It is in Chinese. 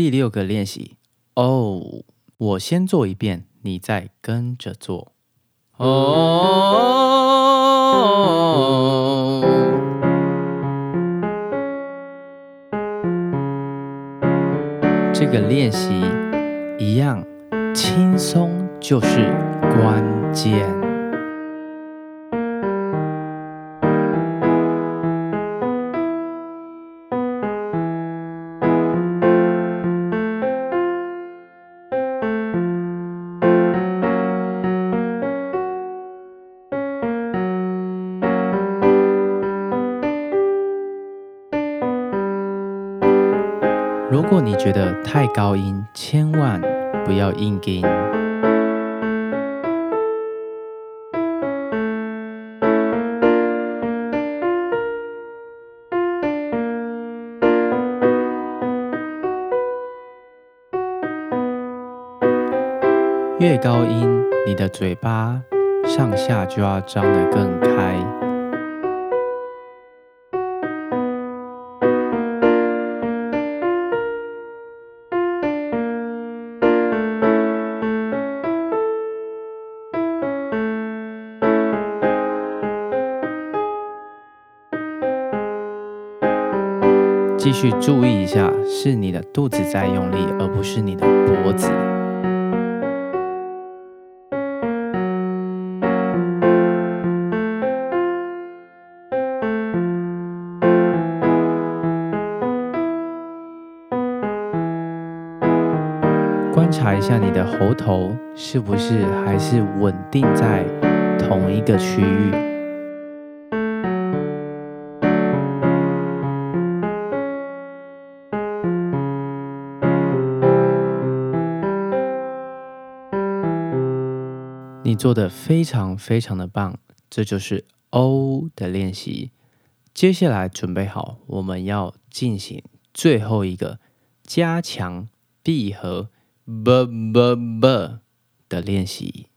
第六个练习哦，我先做一遍，你再跟着做。哦，这个练习一样轻松，就是关键。如果你觉得太高音，千万不要硬音。越高音，你的嘴巴上下就要张得更开。继续注意一下，是你的肚子在用力，而不是你的脖子。观察一下你的喉头是不是还是稳定在同一个区域。你做的非常非常的棒，这就是 O 的练习。接下来准备好，我们要进行最后一个加强闭合 B B B 的练习。